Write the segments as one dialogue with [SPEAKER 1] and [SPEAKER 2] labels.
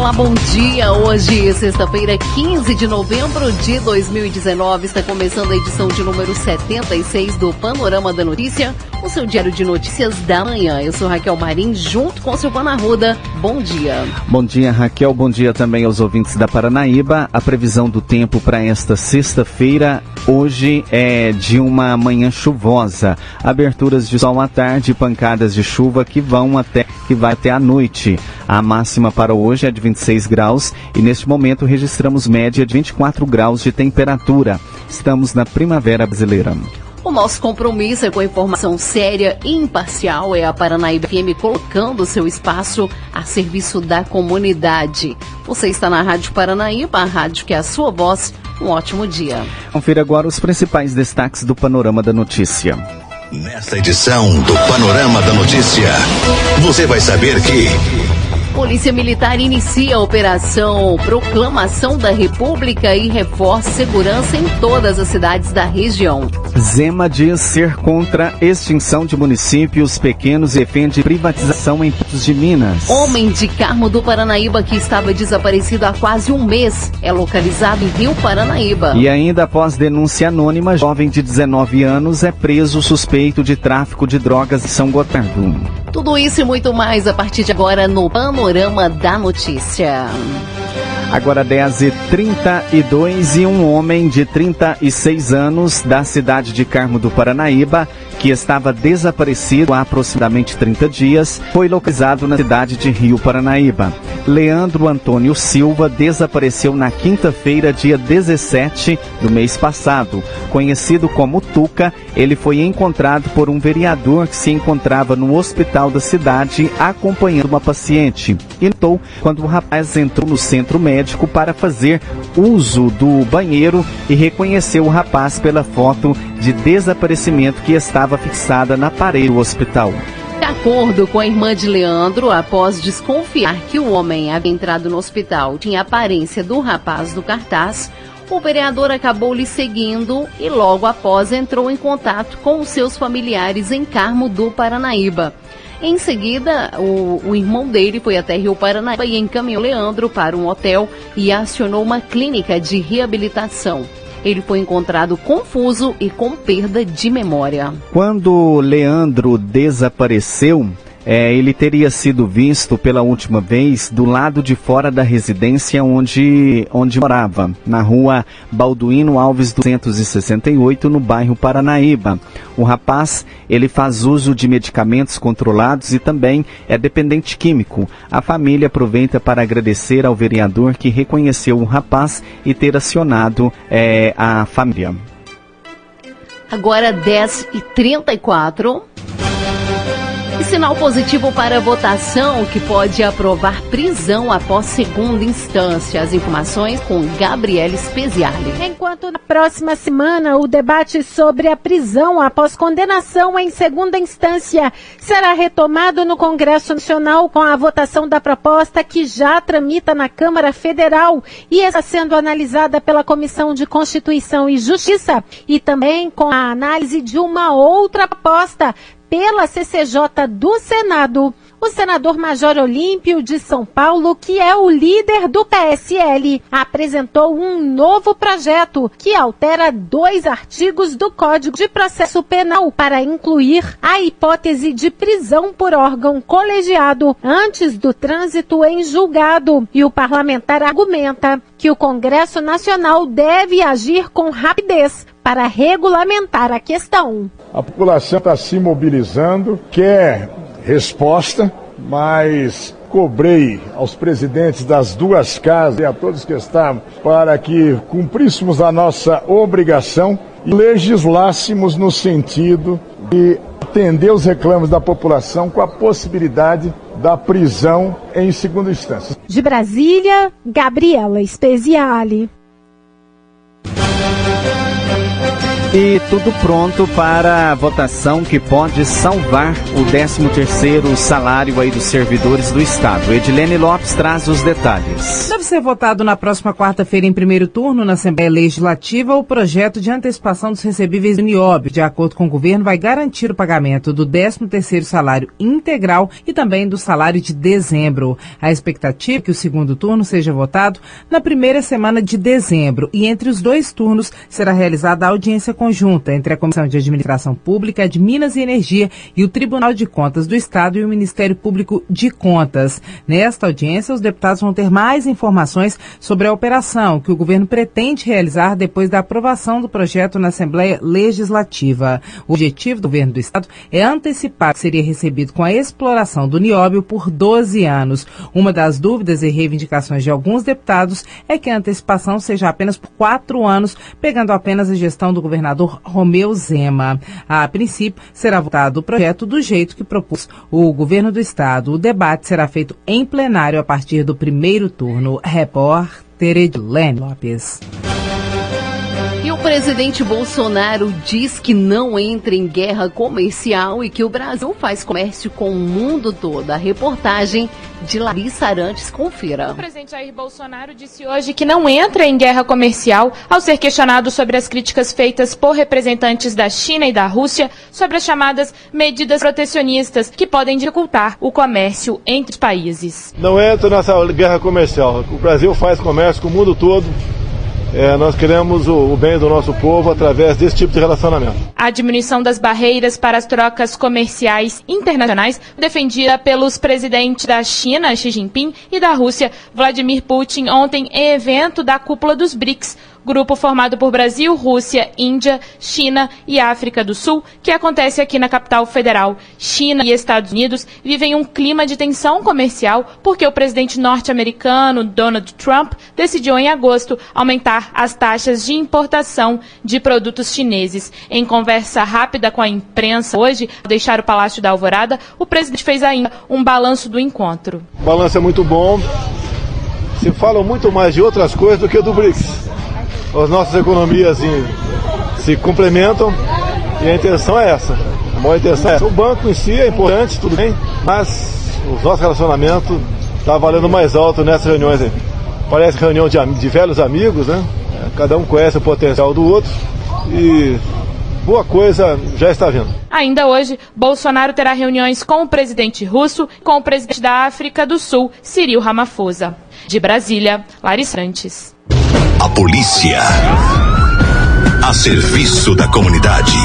[SPEAKER 1] Olá, bom dia. Hoje, sexta-feira, 15 de novembro de 2019, está começando a edição de número 76 do Panorama da Notícia, o seu diário de notícias da manhã. Eu sou Raquel Marim, junto com Silvana Arruda. Bom dia.
[SPEAKER 2] Bom dia, Raquel. Bom dia também aos ouvintes da Paranaíba. A previsão do tempo para esta sexta-feira, hoje é de uma manhã chuvosa. Aberturas de sol à tarde, pancadas de chuva que vão até que vai até a noite. A máxima para hoje é de 26 graus e neste momento registramos média de 24 graus de temperatura. Estamos na primavera brasileira.
[SPEAKER 1] O nosso compromisso é com a informação séria e imparcial, é a Paranaíba FM colocando seu espaço a serviço da comunidade. Você está na Rádio Paranaíba, a rádio que é a sua voz. Um ótimo dia.
[SPEAKER 2] Confira agora os principais destaques do Panorama da Notícia.
[SPEAKER 3] Nesta edição do Panorama da Notícia, você vai saber que.
[SPEAKER 1] Polícia Militar inicia a operação Proclamação da República e reforça segurança em todas as cidades da região.
[SPEAKER 2] Zema diz ser contra extinção de municípios pequenos e defende privatização em Portos de Minas.
[SPEAKER 1] Homem de Carmo do Paranaíba que estava desaparecido há quase um mês é localizado em Rio Paranaíba.
[SPEAKER 2] E ainda após denúncia anônima, jovem de 19 anos é preso suspeito de tráfico de drogas em São Gotardo.
[SPEAKER 1] Tudo isso e muito mais a partir de agora no Panorama da Notícia.
[SPEAKER 2] Agora 10h32 e um homem de 36 anos da cidade de Carmo do Paranaíba, que estava desaparecido há aproximadamente 30 dias, foi localizado na cidade de Rio Paranaíba. Leandro Antônio Silva desapareceu na quinta-feira, dia 17 do mês passado. Conhecido como Tuca, ele foi encontrado por um vereador que se encontrava no hospital da cidade acompanhando uma paciente. E notou quando o rapaz entrou no centro médico para fazer uso do banheiro e reconheceu o rapaz pela foto de desaparecimento que estava fixada na parede do hospital.
[SPEAKER 1] De acordo com a irmã de Leandro, após desconfiar que o homem havia entrado no hospital tinha a aparência do rapaz do cartaz, o vereador acabou lhe seguindo e logo após entrou em contato com os seus familiares em Carmo do Paranaíba. Em seguida, o, o, irmão dele foi até Rio Paranaíba e encaminhou Leandro para um hotel e acionou uma clínica de reabilitação. Ele foi encontrado confuso e com perda de memória.
[SPEAKER 2] Quando Leandro desapareceu, é, ele teria sido visto pela última vez do lado de fora da residência onde, onde morava, na rua Balduino Alves 268, no bairro Paranaíba. O rapaz, ele faz uso de medicamentos controlados e também é dependente químico. A família aproveita para agradecer ao vereador que reconheceu o rapaz e ter acionado é, a família.
[SPEAKER 1] Agora 10 e 34 e sinal positivo para a votação que pode aprovar prisão após segunda instância. As informações com Gabriela Speziale.
[SPEAKER 4] Enquanto na próxima semana o debate sobre a prisão após condenação em segunda instância será retomado no Congresso Nacional com a votação da proposta que já tramita na Câmara Federal e está sendo analisada pela Comissão de Constituição e Justiça e também com a análise de uma outra proposta pela CCJ do Senado. O senador Major Olímpio de São Paulo, que é o líder do PSL, apresentou um novo projeto que altera dois artigos do Código de Processo Penal para incluir a hipótese de prisão por órgão colegiado antes do trânsito em julgado. E o parlamentar argumenta que o Congresso Nacional deve agir com rapidez para regulamentar a questão.
[SPEAKER 5] A população está se mobilizando, quer resposta, mas cobrei aos presidentes das duas casas e a todos que estavam para que cumpríssemos a nossa obrigação e legislássemos no sentido de atender os reclamos da população com a possibilidade da prisão em segunda instância.
[SPEAKER 4] De Brasília, Gabriela Speziale.
[SPEAKER 2] E tudo pronto para a votação que pode salvar o 13º salário aí dos servidores do Estado. Edilene Lopes traz os detalhes.
[SPEAKER 6] Deve ser votado na próxima quarta-feira em primeiro turno na Assembleia Legislativa o projeto de antecipação dos recebíveis do Niob. De acordo com o governo, vai garantir o pagamento do 13º salário integral e também do salário de dezembro. A expectativa é que o segundo turno seja votado na primeira semana de dezembro e entre os dois turnos será realizada a audiência conjunta entre a Comissão de Administração Pública de Minas e Energia e o Tribunal de Contas do Estado e o Ministério Público de Contas. Nesta audiência, os deputados vão ter mais informações sobre a operação que o governo pretende realizar depois da aprovação do projeto na Assembleia Legislativa. O objetivo do governo do Estado é antecipar que seria recebido com a exploração do nióbio por 12 anos. Uma das dúvidas e reivindicações de alguns deputados é que a antecipação seja apenas por quatro anos, pegando apenas a gestão do governador governador Romeu Zema. A princípio, será votado o projeto do jeito que propôs o governo do estado. O debate será feito em plenário a partir do primeiro turno. Repórter Edilene Lopes.
[SPEAKER 1] O presidente Bolsonaro diz que não entra em guerra comercial e que o Brasil faz comércio com o mundo todo. A reportagem de Larissa Arantes, confira.
[SPEAKER 7] O presidente Jair Bolsonaro disse hoje que não entra em guerra comercial ao ser questionado sobre as críticas feitas por representantes da China e da Rússia sobre as chamadas medidas protecionistas que podem dificultar o comércio entre os países.
[SPEAKER 8] Não entra nessa guerra comercial. O Brasil faz comércio com o mundo todo é, nós queremos o, o, bem do nosso povo através desse tipo de relacionamento.
[SPEAKER 7] A diminuição das barreiras para as trocas comerciais internacionais, defendida pelos presidentes da China, Xi Jinping, e da Rússia, Vladimir Putin, ontem em evento da cúpula dos BRICS, grupo formado por Brasil, Rússia, Índia, China e África do Sul, que acontece aqui na capital federal. China e Estados Unidos vivem um clima de tensão comercial porque o presidente norte-americano Donald Trump decidiu em agosto aumentar as taxas de importação de produtos chineses. Em conversa rápida com a imprensa hoje, ao deixar o Palácio da Alvorada, o presidente fez ainda um balanço do encontro.
[SPEAKER 8] O balanço é muito bom. Se falam muito mais de outras coisas do que do BRICS as nossas economias assim, se complementam e a intenção é essa. A intenção é essa. O banco em si é importante, tudo bem, mas o nosso relacionamento está valendo mais alto nessas reuniões aí. Parece reunião de, de velhos amigos, né? É, cada um conhece o potencial do outro e boa coisa já está vindo.
[SPEAKER 7] Ainda hoje, Bolsonaro terá reuniões com o presidente russo e com o presidente da África do Sul, Cyril Ramaphosa. De Brasília, Larissa Santos.
[SPEAKER 3] A polícia. A serviço da comunidade.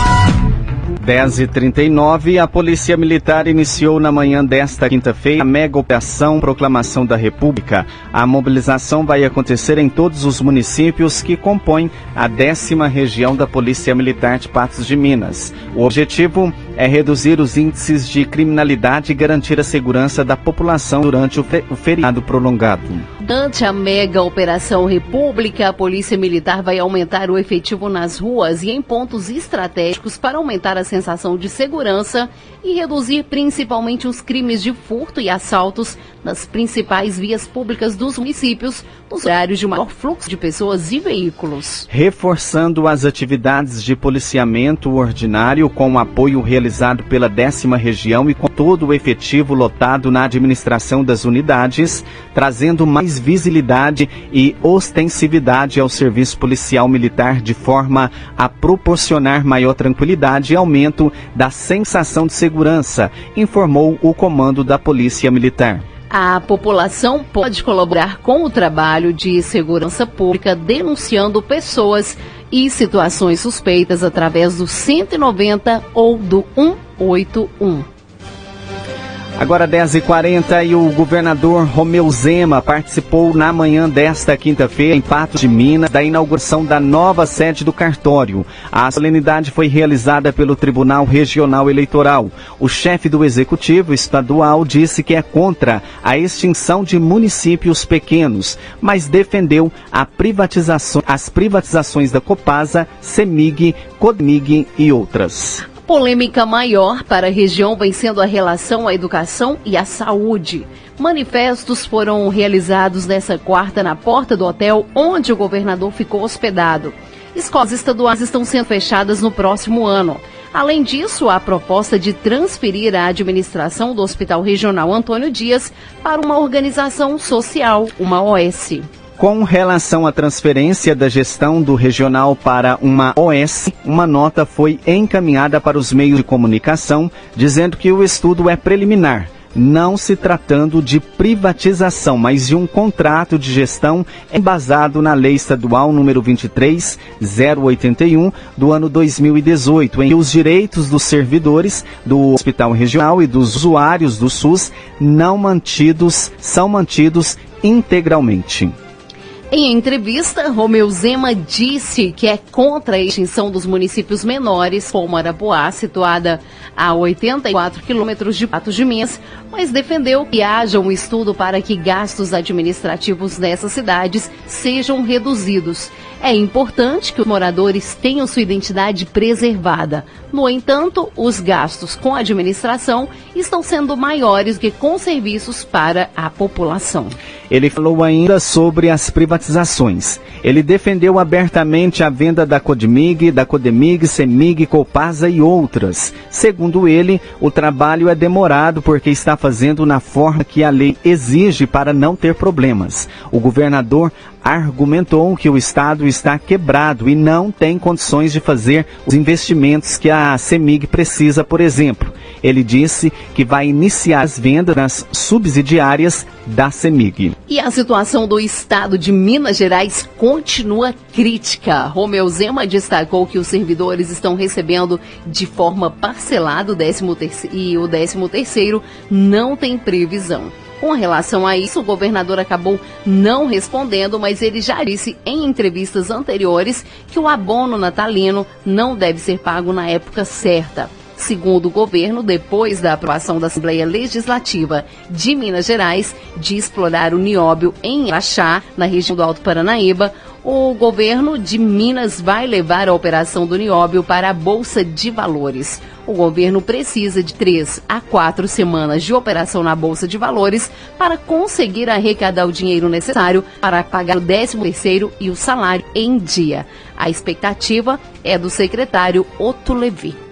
[SPEAKER 2] 10h39, a Polícia Militar iniciou na manhã desta quinta-feira a mega operação Proclamação da República. A mobilização vai acontecer em todos os municípios que compõem a décima região da Polícia Militar de Patos de Minas. O objetivo reduzir os índices de criminalidade e garantir a segurança da população durante o, feriado prolongado.
[SPEAKER 1] Durante a mega Operação República, a Polícia Militar vai aumentar o efetivo nas ruas e em pontos estratégicos para aumentar a sensação de segurança e reduzir principalmente os crimes de furto e assaltos nas principais vias públicas dos municípios, nos horários de maior fluxo de pessoas e veículos.
[SPEAKER 2] Reforçando as atividades de policiamento ordinário com o apoio realizado pela décima região e com todo o efetivo lotado na administração das unidades, trazendo mais visibilidade e ostensividade ao serviço policial militar de forma a proporcionar maior tranquilidade e aumento da sensação de segurança, informou o comando da Polícia Militar.
[SPEAKER 1] A população pode colaborar com o trabalho de segurança pública denunciando pessoas e situações suspeitas através do 190 ou do 181.
[SPEAKER 2] Agora 10h40 e o governador Romeu Zema participou na manhã desta quinta-feira em Pato de Minas da inauguração da nova sede do cartório. A solenidade foi realizada pelo Tribunal Regional Eleitoral. O chefe do Executivo Estadual disse que é contra a extinção de municípios pequenos, mas defendeu privatização, as privatizações da Copasa, Semig, Codmig e outras.
[SPEAKER 1] Polêmica maior para a região vem sendo a relação à educação e à saúde. Manifestos foram realizados nessa quarta na porta do hotel onde o governador ficou hospedado. Escolas estaduais estão sendo fechadas no próximo ano. Além disso, há a proposta de transferir a administração do Hospital Regional Antônio Dias para uma organização social, uma OS.
[SPEAKER 2] Com relação à transferência da gestão do regional para uma OS, uma nota foi encaminhada para os meios de comunicação dizendo que o estudo é preliminar não se tratando de privatização, mas de um contrato de gestão embasado na Lei Estadual número 23081 do ano 2018, em que os direitos dos servidores do Hospital Regional e dos usuários do SUS não mantidos são mantidos integralmente.
[SPEAKER 1] Em entrevista, Romeu Zema disse que é contra a extinção dos municípios menores, como Arapuá, situada a 84 quilômetros de Patos de Minas, mas defendeu que haja um estudo para que gastos administrativos nessas cidades sejam reduzidos. É importante que os moradores tenham sua identidade preservada. No entanto, os gastos com a administração estão sendo maiores que com serviços para a população.
[SPEAKER 2] Ele falou ainda sobre as privatizações. Ele defendeu abertamente a venda da Codemig, da Codemig, Semig, Copasa e outras. Segundo ele, o trabalho é demorado porque está fazendo na forma que a lei exige para não ter problemas. O governador argumentou que o Estado está quebrado e não tem condições de fazer os investimentos que a CEMIG precisa, por exemplo. Ele disse que vai iniciar as vendas nas subsidiárias da CEMIG.
[SPEAKER 1] E a situação do Estado de Minas Gerais continua crítica. Romeu Zema destacou que os servidores estão recebendo de forma parcelada o 13 e o 13 terceiro não tem previsão. Com relação a isso, o governador acabou não respondendo, mas ele já disse em entrevistas anteriores que o abono natalino não deve ser pago na época certa. Segundo o governo, depois da aprovação da Assembleia Legislativa de Minas Gerais de explorar o nióbio em Araxá, na região do Alto Paranaíba, o governo de Minas vai levar a operação do nióbio para a Bolsa de Valores. O governo precisa de três a quatro semanas de operação na Bolsa de Valores para conseguir arrecadar o dinheiro necessário para pagar o 13 terceiro e o salário em dia. A expectativa é do secretário Otto Levi.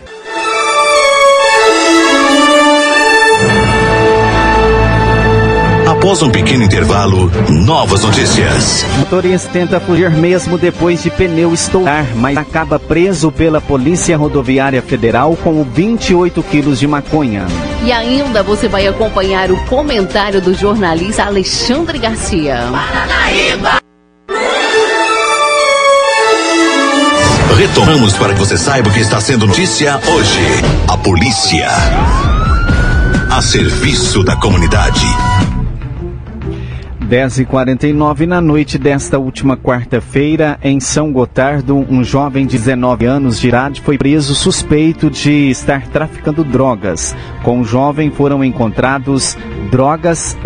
[SPEAKER 3] Após um pequeno intervalo, novas notícias.
[SPEAKER 2] O motorista tenta fugir mesmo depois de pneu estourar, mas acaba preso pela Polícia Rodoviária Federal com 28 quilos de maconha.
[SPEAKER 1] E ainda você vai acompanhar o comentário do jornalista Alexandre Garcia. Paranaíba!
[SPEAKER 3] Retomamos para que você saiba o que está sendo notícia hoje. A polícia. A serviço da comunidade.
[SPEAKER 2] 10h49 na noite desta última quarta-feira, em São Gotardo, um jovem de 19 anos de idade foi preso suspeito de estar traficando drogas. Com o jovem foram encontrados drogas,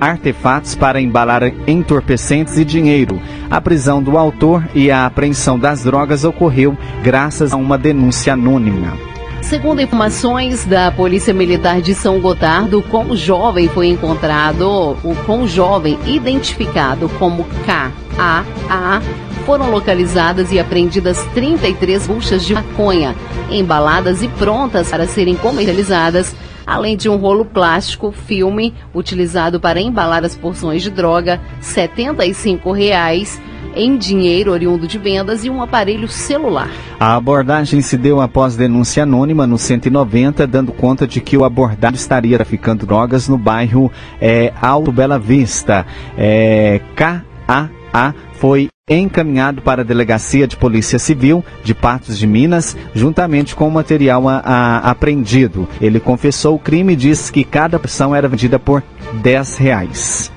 [SPEAKER 2] artefatos para embalar entorpecentes e dinheiro. A prisão do autor e a apreensão das drogas ocorreu graças a uma denúncia anônima.
[SPEAKER 1] Segundo informações da Polícia Militar de São Gotardo, com o jovem foi encontrado, o com jovem identificado como KAA, foram localizadas e apreendidas 33 buchas de maconha, embaladas e prontas para serem comercializadas, além de um rolo plástico filme utilizado para embalar as porções de droga, 75 reais em dinheiro oriundo de vendas e um aparelho celular.
[SPEAKER 2] A abordagem se deu após denúncia anônima no 190, dando conta de que o abordado estaria traficando drogas no bairro é, Alto Bela Vista. É, KAA foi encaminhado para a Delegacia de Polícia Civil de Patos de Minas, juntamente com o material a, a, apreendido. Ele confessou o crime e disse que cada porção era vendida por 10 reais.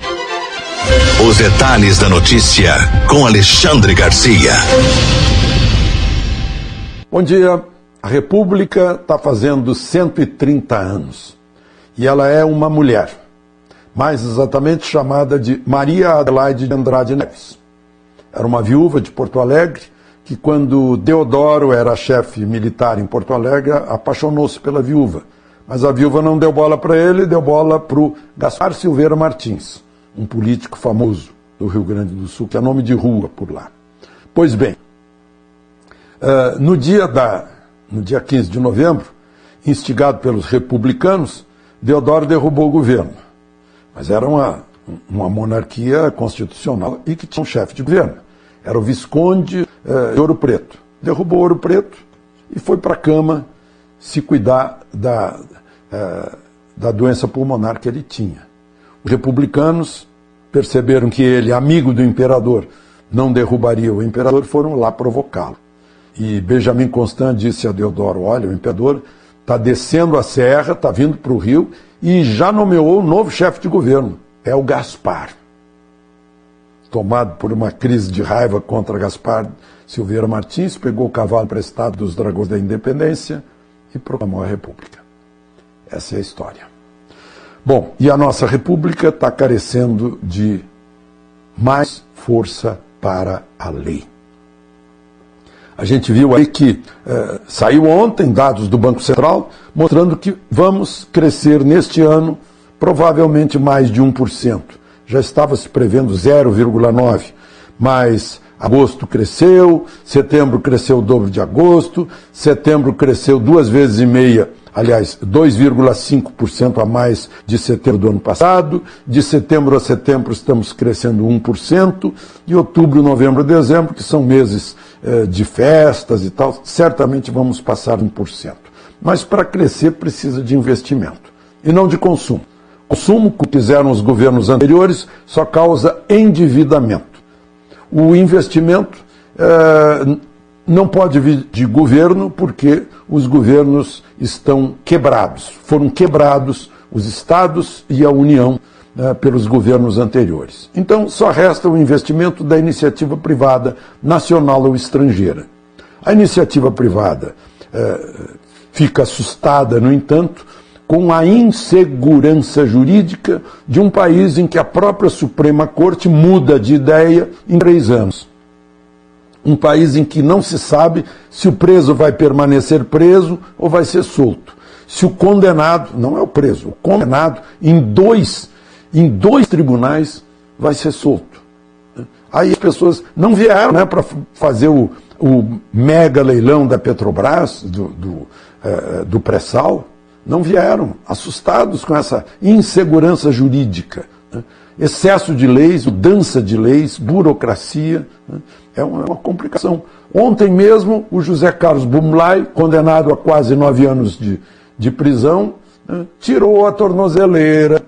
[SPEAKER 3] Os detalhes da notícia com Alexandre Garcia.
[SPEAKER 9] Bom dia. A República está fazendo 130 anos e ela é uma mulher, mais exatamente chamada de Maria Adelaide de Andrade Neves. Era uma viúva de Porto Alegre que, quando Deodoro era chefe militar em Porto Alegre, apaixonou-se pela viúva. Mas a viúva não deu bola para ele, deu bola para o Gaspar Silveira Martins um político famoso do Rio Grande do Sul, que é nome de rua por lá. Pois bem, Uh, no, dia da, no dia 15 de novembro, instigado pelos republicanos, Deodoro derrubou o governo. Mas era uma, uma monarquia constitucional e que tinha um chefe de governo. Era o Visconde uh, de Ouro Preto. Derrubou Ouro Preto e foi para a cama se cuidar da, uh, da doença pulmonar que ele tinha. Os republicanos perceberam que ele, amigo do imperador, não derrubaria o imperador, foram lá provocá-lo. E Benjamin Constant disse a Deodoro: Olha, o imperador está descendo a serra, está vindo para o rio e já nomeou um novo chefe de governo. É o Gaspar. Tomado por uma crise de raiva contra Gaspar Silveira Martins, pegou o cavalo emprestado dos Dragões da Independência e proclamou a República. Essa é a história. Bom, e a nossa República está carecendo de mais força para a lei. A gente viu aí que eh, saiu ontem dados do Banco Central mostrando que vamos crescer neste ano provavelmente mais de 1%. Já estava se prevendo 0,9%, mas agosto cresceu, setembro cresceu o dobro de agosto, setembro cresceu duas vezes e meia aliás, 2,5% a mais de setembro do ano passado. De setembro a setembro estamos crescendo 1%. De outubro, novembro e dezembro, que são meses eh, de festas e tal, certamente vamos passar 1%. Mas para crescer precisa de investimento e não de consumo. Consumo, que fizeram os governos anteriores, só causa endividamento. O investimento eh, não pode vir de governo porque os governos estão quebrados. Foram quebrados os estados e a União né, pelos governos anteriores. Então, só resta o investimento da iniciativa privada, nacional ou estrangeira. A iniciativa privada eh, fica assustada, no entanto, com a insegurança jurídica de um país em que a própria Suprema Corte muda de ideia em três anos um país em que não se sabe se o preso vai permanecer preso ou vai ser solto. Se o condenado, não é o preso, o condenado em dois, em dois tribunais vai ser solto. Aí as pessoas não vieram né, para fazer o, o, mega leilão da Petrobras, do, do, é, do pré-sal, não vieram, assustados com essa insegurança jurídica. Né? Excesso de leis, mudança de leis, burocracia. Né? É uma, é uma complicação. Ontem mesmo, o José Carlos Bumlai, condenado a quase nove anos de, de prisão, né, tirou a tornozeleira.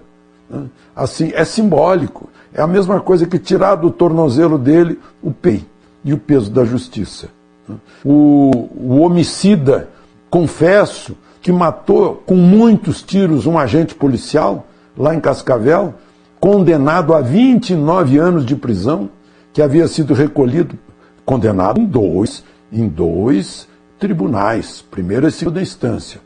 [SPEAKER 9] Né, assim, é simbólico. É a mesma coisa que tirar do tornozelo dele o PEI e o peso da justiça. Né. O, o homicida, confesso, que matou com muitos tiros um agente policial lá em Cascavel, condenado a 29 anos de prisão, que havia sido recolhido, condenado em dois, em dois tribunais, primeira e segunda instância.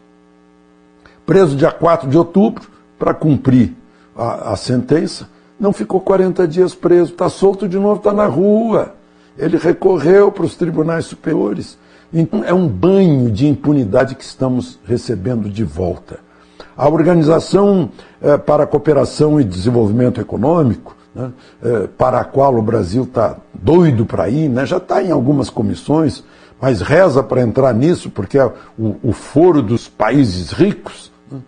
[SPEAKER 9] Preso dia 4 de outubro para cumprir a, a, sentença, não ficou 40 dias preso, está solto de novo, está na rua. Ele recorreu para os tribunais superiores. Então é um banho de impunidade que estamos recebendo de volta. A Organização eh, para a Cooperação e Desenvolvimento Econômico né, é, para a qual o Brasil está doido para ir, né, já está em algumas comissões, mas reza para entrar nisso, porque é o, o foro dos países ricos, né,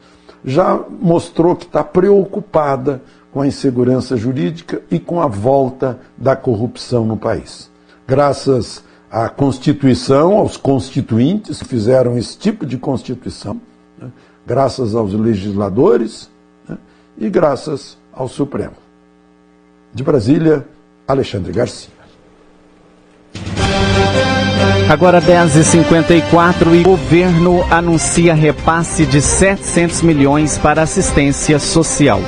[SPEAKER 9] já mostrou que está preocupada com a insegurança jurídica e com a volta da corrupção no país. Graças à Constituição, aos constituintes que fizeram esse tipo de Constituição, né, graças aos legisladores né, e graças ao Supremo. De Brasília, Alexandre Garcia.
[SPEAKER 2] Agora 10h54 e o governo anuncia repasse de 700 milhões para assistência social.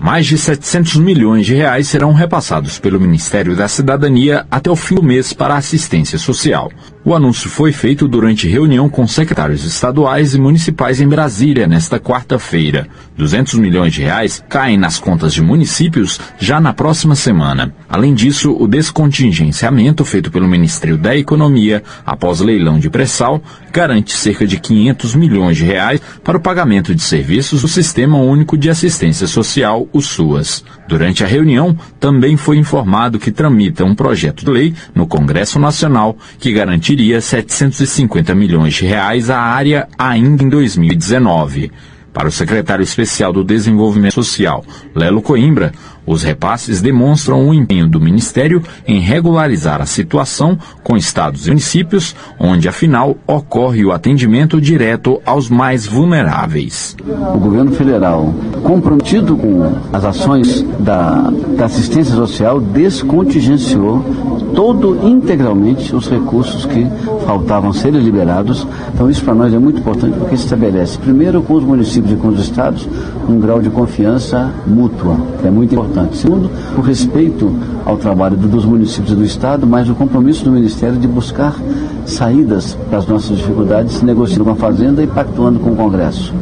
[SPEAKER 10] Mais de 700 milhões de reais serão repassados pelo Ministério da Cidadania até o fim do mês para assistência social. O anúncio foi feito durante reunião com secretários estaduais e municipais em Brasília nesta quarta-feira. 200 milhões de reais caem nas contas de municípios já na próxima semana. Além disso, o descontingenciamento feito pelo Ministério da Economia após leilão de pré-sal garante cerca de 500 milhões de reais para o pagamento de serviços do Sistema Único de Assistência Social, o SUAS. Durante a reunião, também foi informado que tramita um projeto de lei no Congresso Nacional que garantiria 750 milhões de reais à área ainda em 2019. Para o secretário especial do Desenvolvimento Social, Lelo Coimbra, os repasses demonstram o empenho do Ministério em regularizar a situação com estados e municípios, onde afinal ocorre o atendimento direto aos mais vulneráveis.
[SPEAKER 11] O governo federal, comprometido com as ações da, da assistência social, descontingenciou todo integralmente os recursos que faltavam serem liberados. Então isso para nós é muito importante porque estabelece, primeiro com os municípios e com os estados, um grau de confiança mútua. É muito importante importante. Segundo, o respeito ao trabalho dos municípios e do Estado, mas o compromisso do Ministério de buscar saídas para as nossas dificuldades, negociando com a Fazenda e pactuando com o Congresso.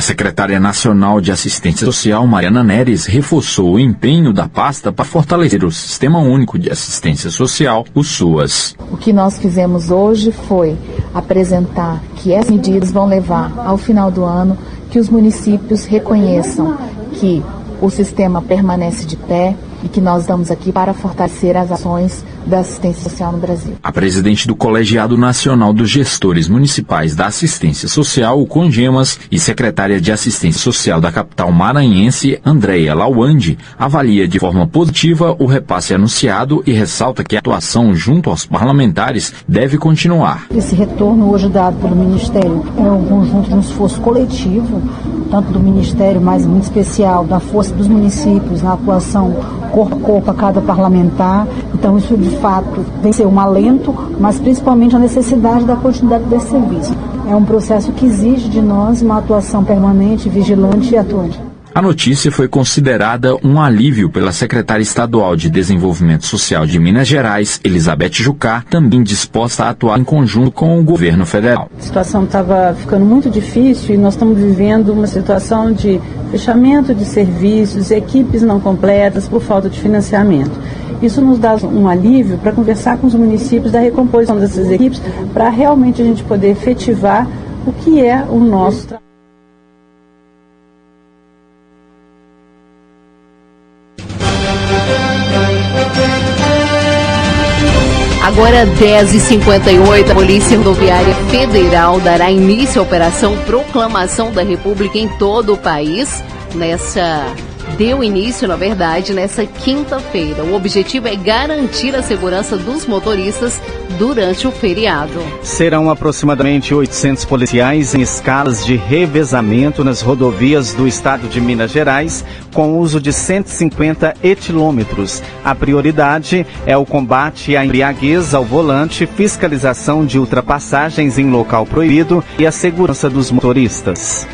[SPEAKER 10] A secretária nacional de Assistência Social, Mariana Neres, reforçou o empenho da pasta para fortalecer o Sistema Único de Assistência Social, o SUAS.
[SPEAKER 12] O que nós fizemos hoje foi apresentar que essas medidas vão levar ao final do ano que os municípios reconheçam que o sistema permanece de pé e que nós estamos aqui para fortalecer as ações da assistência social no Brasil.
[SPEAKER 10] A presidente do Colegiado Nacional dos Gestores Municipais da Assistência Social, o Congemas, e secretária de Assistência Social da capital maranhense, Andréia Lawande, avalia de forma positiva o repasse anunciado e ressalta que a atuação junto aos parlamentares deve continuar.
[SPEAKER 13] Esse retorno hoje dado pelo Ministério é um conjunto de um esforço coletivo, tanto do Ministério, mas muito especial da força dos municípios na atuação corpo a corpo a cada parlamentar. Então isso de fato tem que ser um alento, mas principalmente a necessidade da continuidade desse serviço. É um processo que exige de nós uma atuação permanente, vigilante e atuante.
[SPEAKER 10] A notícia foi considerada um alívio pela secretária estadual de Desenvolvimento Social de Minas Gerais, Elizabeth Jucá, também disposta a atuar em conjunto com o governo federal.
[SPEAKER 13] A situação estava ficando muito difícil e nós estamos vivendo uma situação de fechamento de serviços, equipes não completas por falta de financiamento. Isso nos dá um alívio para conversar com os municípios da recomposição dessas equipes, para realmente a gente poder efetivar o que é o nosso trabalho.
[SPEAKER 1] Agora 10h58, a Polícia Rodoviária Federal dará início à Operação Proclamação da República em todo o país nessa deu início, na verdade, nessa quinta-feira. O objetivo é garantir a segurança dos motoristas durante o feriado.
[SPEAKER 2] Serão aproximadamente 800 policiais em escalas de revezamento nas rodovias do estado de Minas Gerais, com uso de 150 etilômetros. A prioridade é o combate à embriaguez ao volante, fiscalização de ultrapassagens em local proibido e a segurança dos motoristas.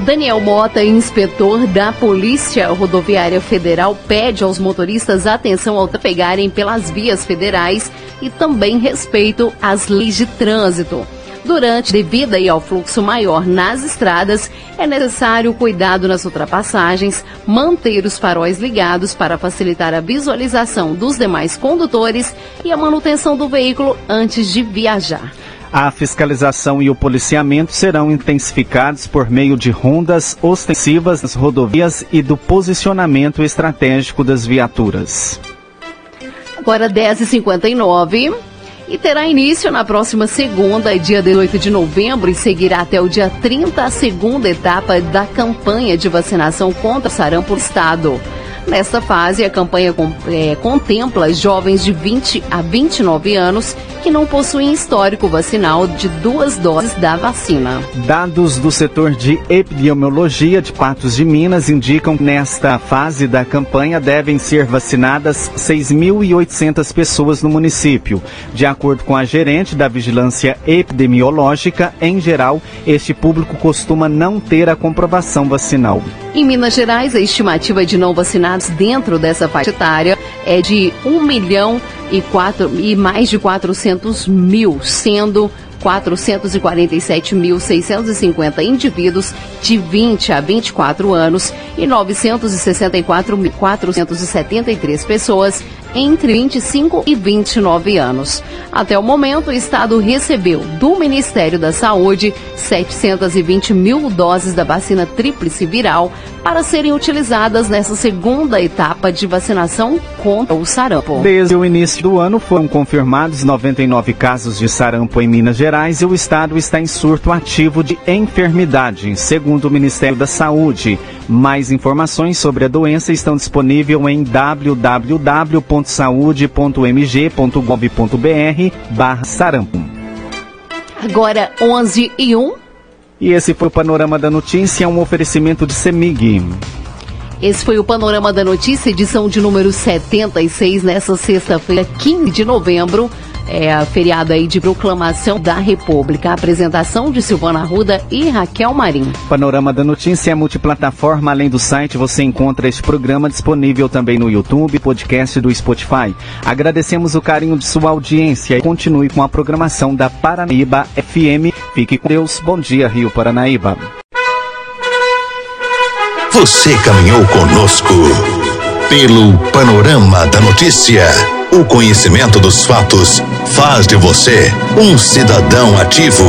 [SPEAKER 1] Daniel Mota, inspetor da Polícia Rodoviária Federal, pede aos motoristas atenção ao pegarem pelas vias federais e também respeito às leis de trânsito. Durante, devido aí ao fluxo maior nas estradas, é necessário cuidado nas ultrapassagens, manter os faróis ligados para facilitar a visualização dos demais condutores e a manutenção do veículo antes de viajar.
[SPEAKER 2] A fiscalização e o policiamento serão intensificados por meio de rondas ostensivas nas rodovias e do posicionamento estratégico das viaturas.
[SPEAKER 1] Agora 10h59 e terá início na próxima segunda, dia 18 de novembro, e seguirá até o dia 30 a segunda etapa da campanha de vacinação contra o sarampo estado. Nesta fase, a campanha é, contempla jovens de 20 a 29 anos que não possuem histórico vacinal de duas doses da vacina.
[SPEAKER 2] Dados do setor de epidemiologia de Patos de Minas indicam que nesta fase da campanha devem ser vacinadas 6.800 pessoas no município. De acordo com a gerente da Vigilância Epidemiológica, em geral, este público costuma não ter a comprovação vacinal.
[SPEAKER 1] Em Minas Gerais, a estimativa de não vacinados dentro dessa faixa etária é de 1 milhão e, quatro, e mais de 400 mil, sendo 447.650 indivíduos de 20 a 24 anos e 964.473 pessoas entre 25 e 29 anos. Até o momento, o Estado recebeu do Ministério da Saúde 720 mil doses da vacina tríplice viral para serem utilizadas nessa segunda etapa de vacinação contra o sarampo.
[SPEAKER 2] Desde o início do ano foram confirmados 99 casos de sarampo em Minas Gerais e o estado está em surto ativo de enfermidade, segundo o Ministério da Saúde. Mais informações sobre a doença estão disponíveis em www.saude.mg.gov.br barra sarampo.
[SPEAKER 1] Agora 11 e 1.
[SPEAKER 2] E esse foi o Panorama da Notícia, um oferecimento de Semig.
[SPEAKER 1] Esse foi o Panorama da Notícia, edição de número 76, nessa sexta-feira, 15 de novembro é, a feriado aí de proclamação da República. A apresentação de Silvana Ruda e Raquel Marim.
[SPEAKER 2] Panorama da Notícia é multiplataforma. Além do site, você encontra este programa disponível também no YouTube, podcast do Spotify. Agradecemos o carinho de sua audiência e continue com a programação da Paranaíba FM. Fique com Deus. Bom dia, Rio Paranaíba.
[SPEAKER 3] Você caminhou conosco pelo Panorama da Notícia. O conhecimento dos fatos faz de você um cidadão ativo.